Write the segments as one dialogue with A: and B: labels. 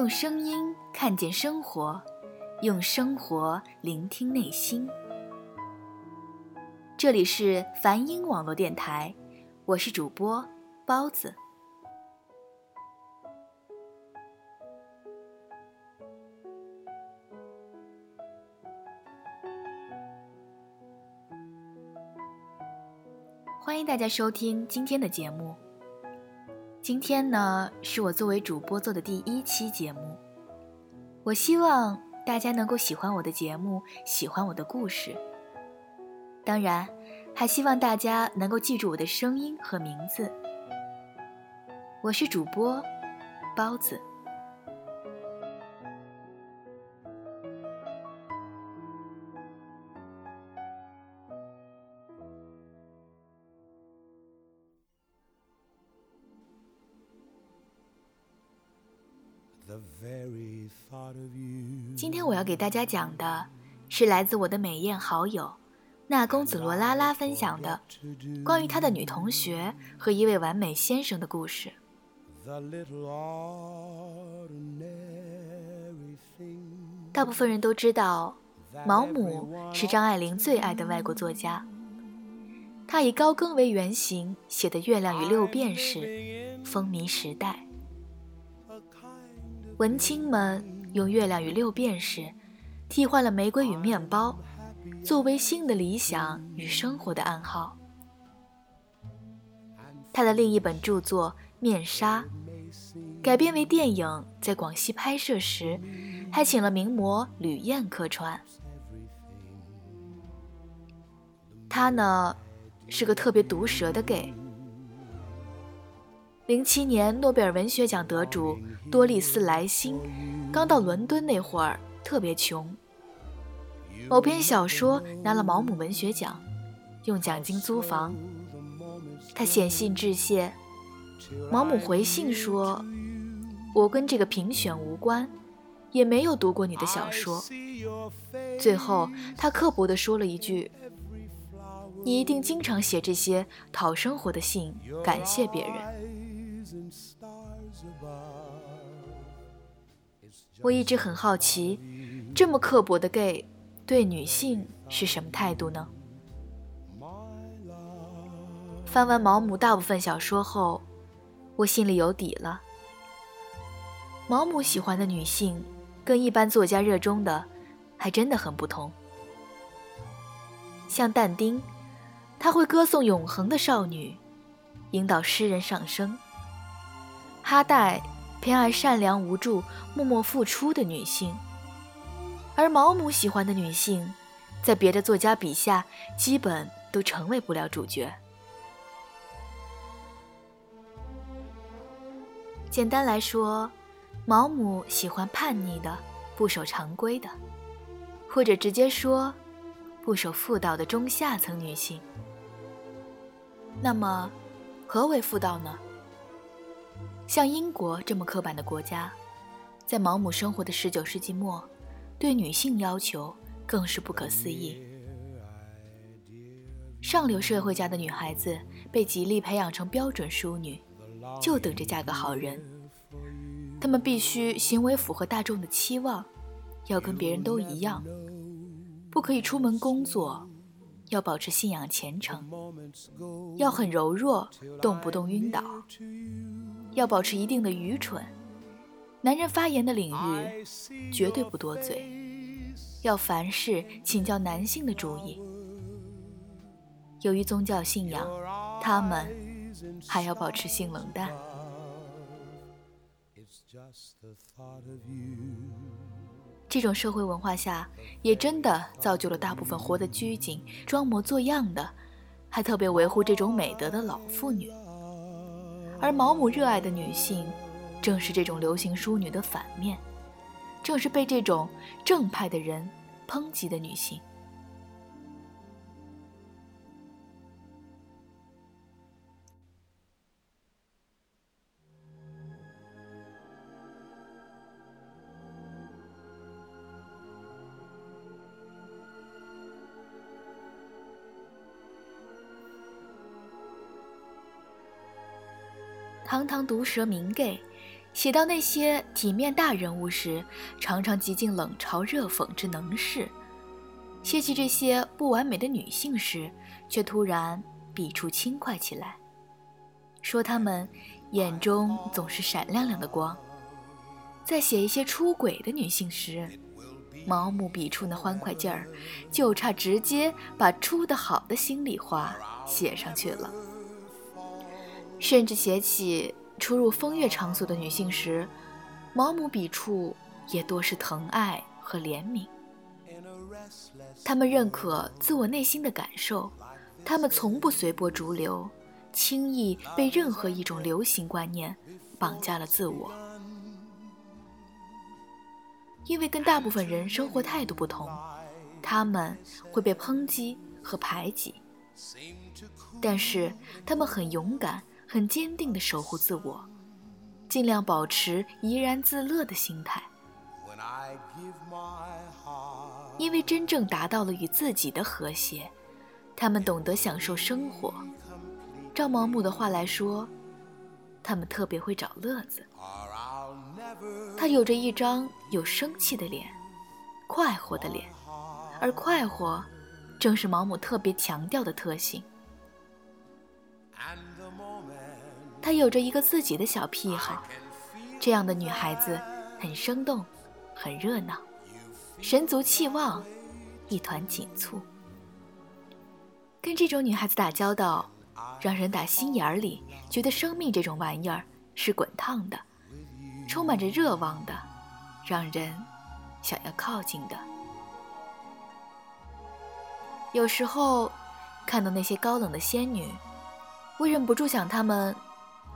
A: 用声音看见生活，用生活聆听内心。这里是梵音网络电台，我是主播包子。欢迎大家收听今天的节目。今天呢，是我作为主播做的第一期节目。我希望大家能够喜欢我的节目，喜欢我的故事。当然，还希望大家能够记住我的声音和名字。我是主播包子。我要给大家讲的是来自我的美艳好友那公子罗拉拉分享的关于她的女同学和一位完美先生的故事。大部分人都知道，毛姆是张爱玲最爱的外国作家。他以高更为原型写的《月亮与六便士》风靡时代。文青们用《月亮与六便士》替换了玫瑰与面包，作为性的理想与生活的暗号。他的另一本著作《面纱》改编为电影，在广西拍摄时，还请了名模吕燕客串。他呢，是个特别毒舌的 gay。零七年诺贝尔文学奖得主多丽丝·莱辛刚到伦敦那会儿特别穷。某篇小说拿了毛姆文学奖，用奖金租房。他写信致谢，毛姆回信说：“我跟这个评选无关，也没有读过你的小说。”最后他刻薄地说了一句：“你一定经常写这些讨生活的信，感谢别人。”我一直很好奇，这么刻薄的 gay 对女性是什么态度呢？翻完毛姆大部分小说后，我心里有底了。毛姆喜欢的女性，跟一般作家热衷的，还真的很不同。像但丁，他会歌颂永恒的少女，引导诗人上升。哈代偏爱善良无助、默默付出的女性，而毛姆喜欢的女性，在别的作家笔下基本都成为不了主角。简单来说，毛姆喜欢叛逆的、不守常规的，或者直接说，不守妇道的中下层女性。那么，何为妇道呢？像英国这么刻板的国家，在毛姆生活的十九世纪末，对女性要求更是不可思议。上流社会家的女孩子被极力培养成标准淑女，就等着嫁个好人。她们必须行为符合大众的期望，要跟别人都一样，不可以出门工作，要保持信仰虔诚，要很柔弱，动不动晕倒。要保持一定的愚蠢，男人发言的领域绝对不多嘴，要凡事请教男性的主意。由于宗教信仰，他们还要保持性冷淡。这种社会文化下，也真的造就了大部分活得拘谨、装模作样的，还特别维护这种美德的老妇女。而毛姆热爱的女性，正是这种流行淑女的反面，正是被这种正派的人抨击的女性。堂堂毒舌名 gay，写到那些体面大人物时，常常极尽冷嘲热讽之能事；写起这些不完美的女性时，却突然笔触轻快起来，说她们眼中总是闪亮亮的光。在写一些出轨的女性时，毛姆笔触那欢快劲儿，就差直接把出的好的心里话写上去了。甚至写起出入风月场所的女性时，毛姆笔触也多是疼爱和怜悯。他们认可自我内心的感受，他们从不随波逐流，轻易被任何一种流行观念绑架了自我。因为跟大部分人生活态度不同，他们会被抨击和排挤，但是他们很勇敢。很坚定地守护自我，尽量保持怡然自乐的心态。因为真正达到了与自己的和谐，他们懂得享受生活。照毛姆的话来说，他们特别会找乐子。他有着一张有生气的脸，快活的脸，而快活正是毛姆特别强调的特性。她有着一个自己的小癖好，这样的女孩子很生动，很热闹，神足气旺，一团紧簇。跟这种女孩子打交道，让人打心眼里觉得生命这种玩意儿是滚烫的，充满着热望的，让人想要靠近的。有时候看到那些高冷的仙女，我忍不住想她们。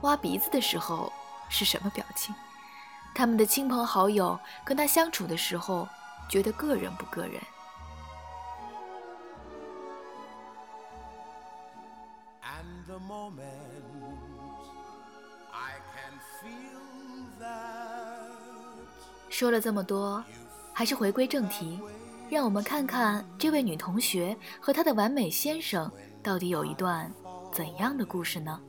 A: 挖鼻子的时候是什么表情？他们的亲朋好友跟他相处的时候，觉得个人不个人。说了这么多，还是回归正题，让我们看看这位女同学和她的完美先生到底有一段怎样的故事呢？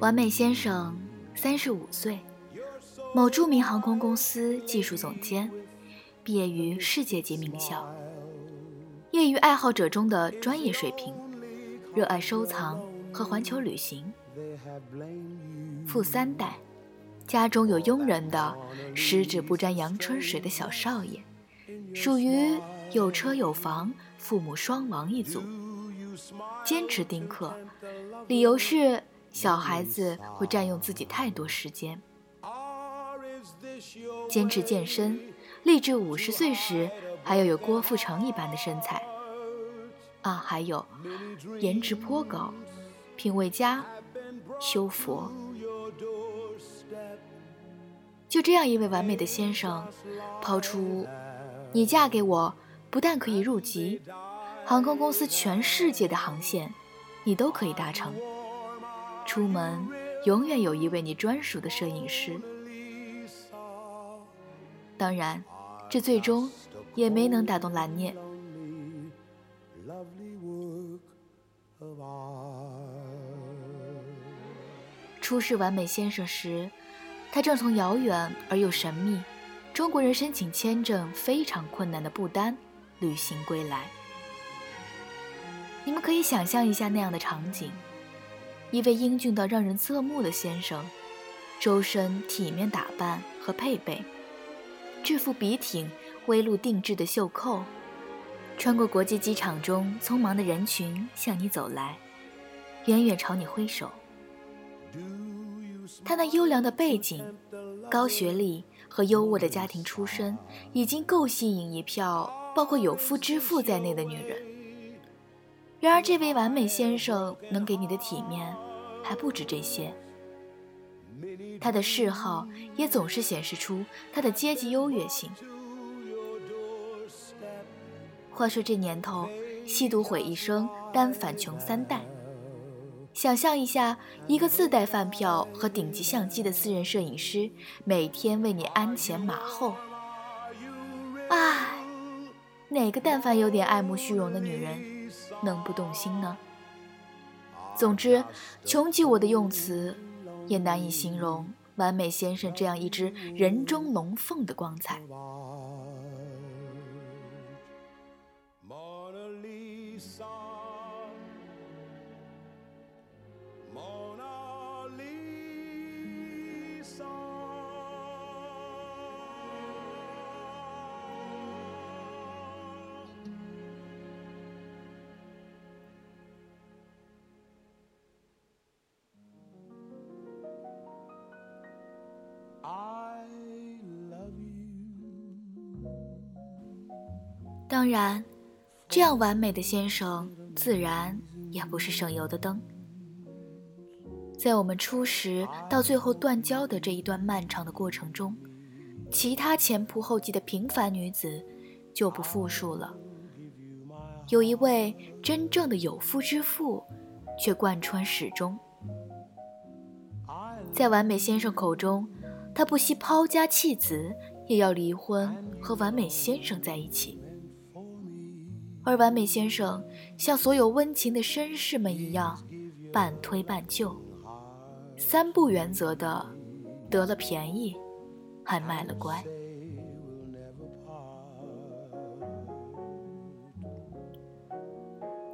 A: 完美先生，三十五岁，某著名航空公司技术总监，毕业于世界级名校，业余爱好者中的专业水平，热爱收藏和环球旅行。富三代，家中有佣人的十指不沾阳春水的小少爷，属于有车有房、父母双亡一族。坚持丁克，理由是小孩子会占用自己太多时间。坚持健身，立志五十岁时还要有郭富城一般的身材。啊，还有颜值颇高，品味佳，修佛。就这样一位完美的先生，抛出你嫁给我，不但可以入籍。航空公司全世界的航线，你都可以搭乘。出门永远有一位你专属的摄影师。当然，这最终也没能打动蓝念。初识完美先生时，他正从遥远而又神秘、中国人申请签证非常困难的不丹旅行归来。你们可以想象一下那样的场景：一位英俊到让人侧目的先生，周身体面打扮和配备，制服笔挺、微露定制的袖扣，穿过国际机场中匆忙的人群向你走来，远远朝你挥手，他那优良的背景、高学历和优渥的家庭出身，已经够吸引一票包括有夫之妇在内的女人。然而，这位完美先生能给你的体面，还不止这些。他的嗜好也总是显示出他的阶级优越性。话说这年头，吸毒毁一生，单反穷三代。想象一下，一个自带饭票和顶级相机的私人摄影师，每天为你鞍前马后。唉，哪个但凡有点爱慕虚荣的女人，能不动心呢？总之，穷极我的用词。也难以形容完美先生这样一只人中龙凤的光彩。当然，这样完美的先生自然也不是省油的灯。在我们初识到最后断交的这一段漫长的过程中，其他前仆后继的平凡女子就不复数了。有一位真正的有夫之妇，却贯穿始终。在完美先生口中，他不惜抛家弃子，也要离婚和完美先生在一起。而完美先生像所有温情的绅士们一样，半推半就，三不原则的，得了便宜，还卖了乖。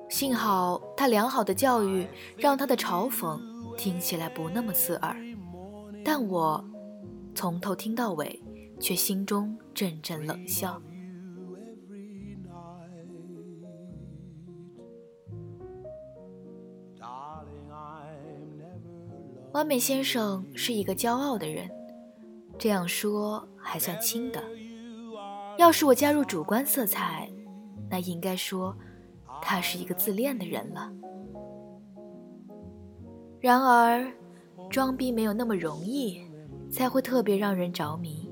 A: 幸好他良好的教育让他的嘲讽听起来不那么刺耳，但我从头听到尾，却心中阵阵冷笑。完美先生是一个骄傲的人，这样说还算轻的。要是我加入主观色彩，那应该说他是一个自恋的人了。然而，装逼没有那么容易，才会特别让人着迷。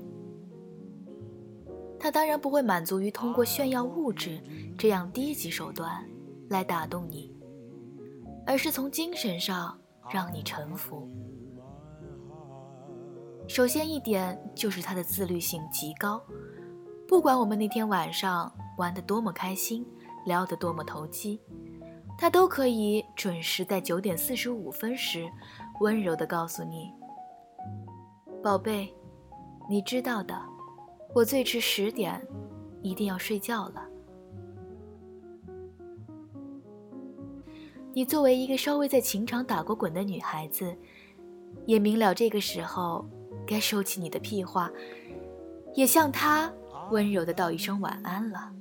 A: 他当然不会满足于通过炫耀物质这样低级手段来打动你，而是从精神上。让你臣服。首先一点就是他的自律性极高，不管我们那天晚上玩得多么开心，聊得多么投机，他都可以准时在九点四十五分时，温柔地告诉你：“宝贝，你知道的，我最迟十点一定要睡觉了。”你作为一个稍微在情场打过滚的女孩子，也明了这个时候该收起你的屁话，也向他温柔的道一声晚安了。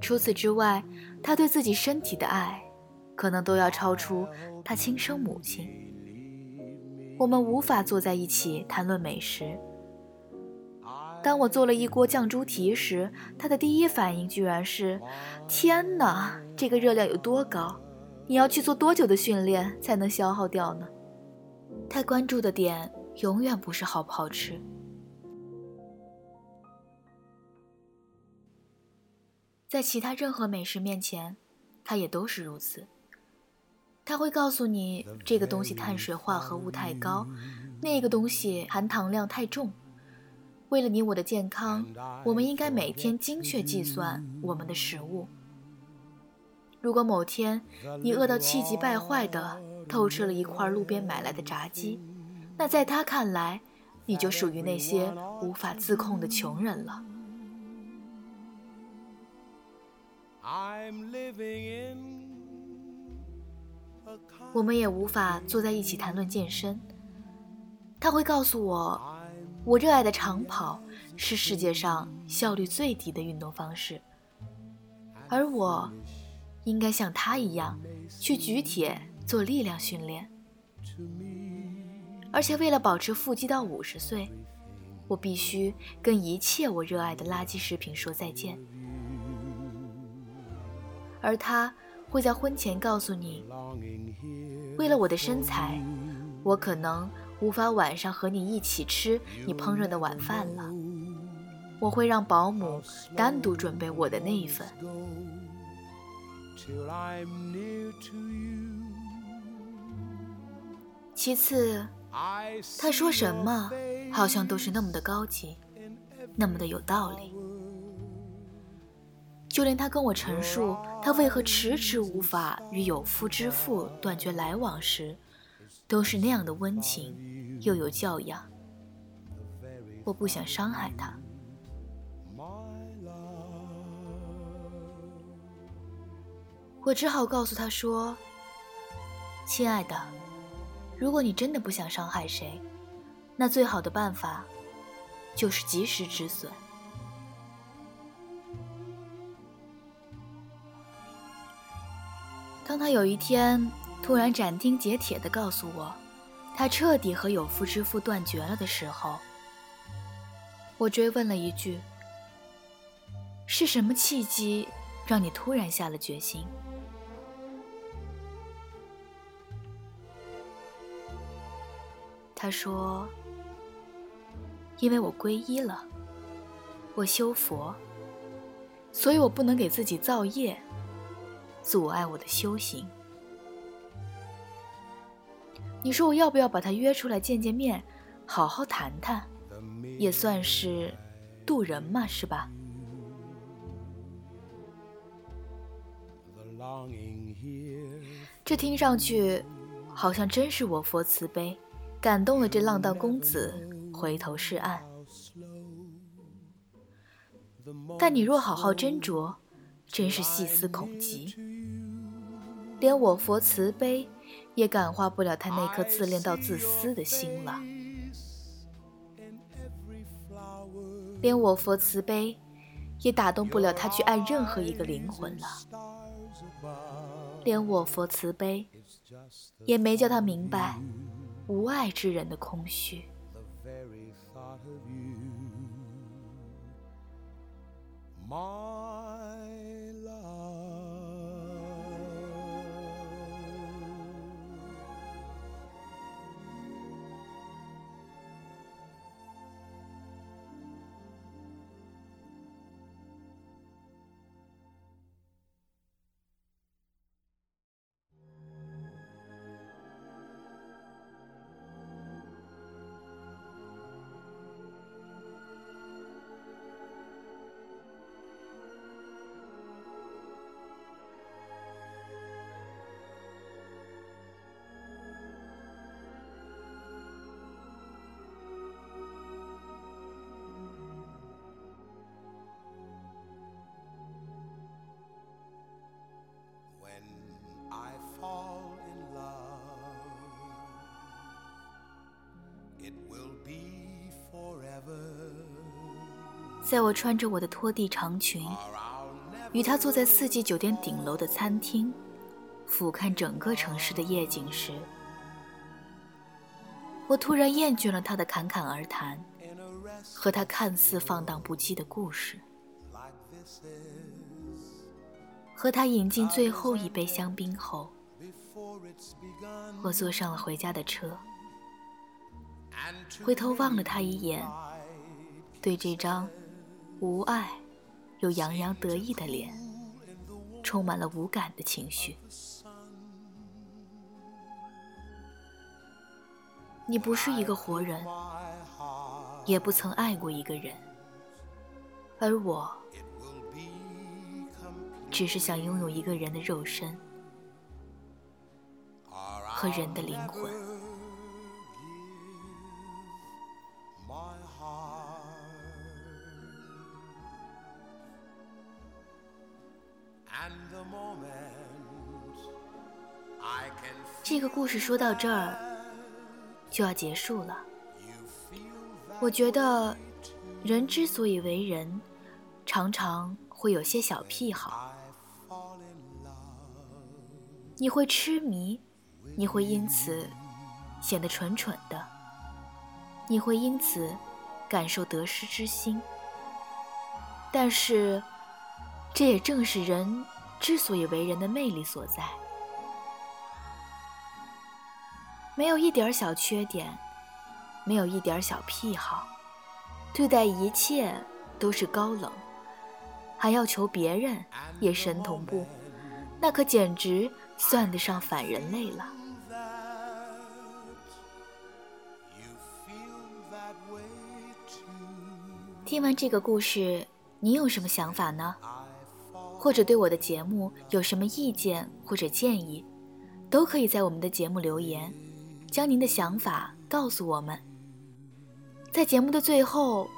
A: 除此之外，他对自己身体的爱，可能都要超出他亲生母亲。我们无法坐在一起谈论美食。当我做了一锅酱猪蹄时，他的第一反应居然是：“天哪，这个热量有多高？你要去做多久的训练才能消耗掉呢？”他关注的点永远不是好不好吃，在其他任何美食面前，他也都是如此。他会告诉你这个东西碳水化合物太高，那个东西含糖量太重。为了你我的健康，我们应该每天精确计算我们的食物。如果某天你饿到气急败坏的偷吃了一块路边买来的炸鸡，那在他看来，你就属于那些无法自控的穷人了。我们也无法坐在一起谈论健身。他会告诉我。我热爱的长跑是世界上效率最低的运动方式。而我，应该像他一样，去举铁做力量训练。而且为了保持腹肌到五十岁，我必须跟一切我热爱的垃圾食品说再见。而他会在婚前告诉你，为了我的身材，我可能无法晚上和你一起吃你烹饪的晚饭了。我会让保姆单独准备我的那一份。其次，他说什么好像都是那么的高级，那么的有道理。就连他跟我陈述他为何迟迟无法与有夫之妇断绝来往时，都是那样的温情又有教养。我不想伤害他。我只好告诉他说：“亲爱的，如果你真的不想伤害谁，那最好的办法就是及时止损。”当他有一天突然斩钉截铁地告诉我，他彻底和有夫之妇断绝了的时候，我追问了一句：“是什么契机让你突然下了决心？”他说：“因为我皈依了，我修佛，所以我不能给自己造业，阻碍我的修行。你说我要不要把他约出来见见面，好好谈谈，也算是渡人嘛，是吧？”这听上去好像真是我佛慈悲。感动了这浪荡公子，回头是岸。但你若好好斟酌，真是细思恐极。连我佛慈悲，也感化不了他那颗自恋到自私的心了。连我佛慈悲，也打动不了他去爱任何一个灵魂了。连我佛慈悲，也没叫他明白。无爱之人的空虚。在我穿着我的拖地长裙，与他坐在四季酒店顶楼的餐厅，俯瞰整个城市的夜景时，我突然厌倦了他的侃侃而谈，和他看似放荡不羁的故事。和他饮尽最后一杯香槟后，我坐上了回家的车，回头望了他一眼，对这张。无爱又洋洋得意的脸，充满了无感的情绪。你不是一个活人，也不曾爱过一个人，而我，只是想拥有一个人的肉身和人的灵魂。这个故事说到这儿就要结束了。我觉得，人之所以为人，常常会有些小癖好，
B: 你会痴迷，你会因此显得蠢蠢的，你会因此感受得失之心。但是，这也正是人之所以为人的魅力所在。没有一点小缺点，没有一点小癖好，对待一切都是高冷，还要求别人也神同步，那可简直算得上反人类了。听完这个故事，你有什么想法呢？或者对我的节目有什么意见或者建议，都可以在我们的节目留言。将您的想法告诉我们。在节目的最后，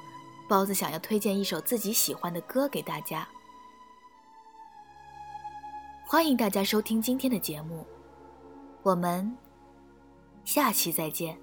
B: 包子想要推荐一首自己喜欢的歌给大家。欢迎大家收听今天的节目，我们下期再见。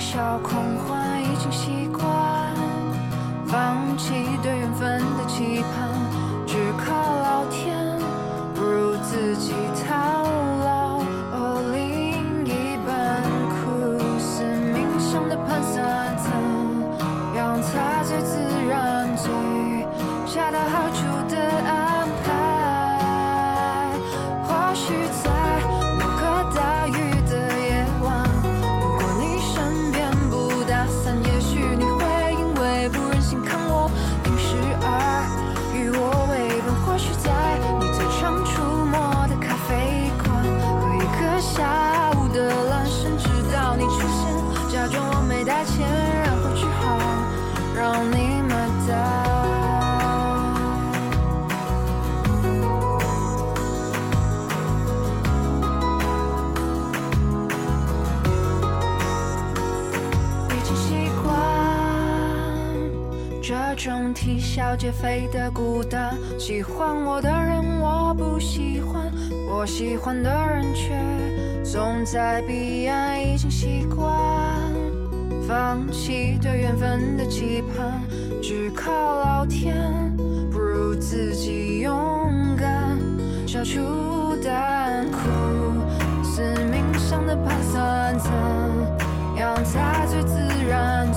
B: 小空笑皆非的孤单，喜欢我的人我不喜欢，我喜欢的人却总在彼岸，已经习惯放弃对缘分的期盼，只靠老天，不如自己勇敢，消除胆苦，死命想的盘算，怎样才最自然？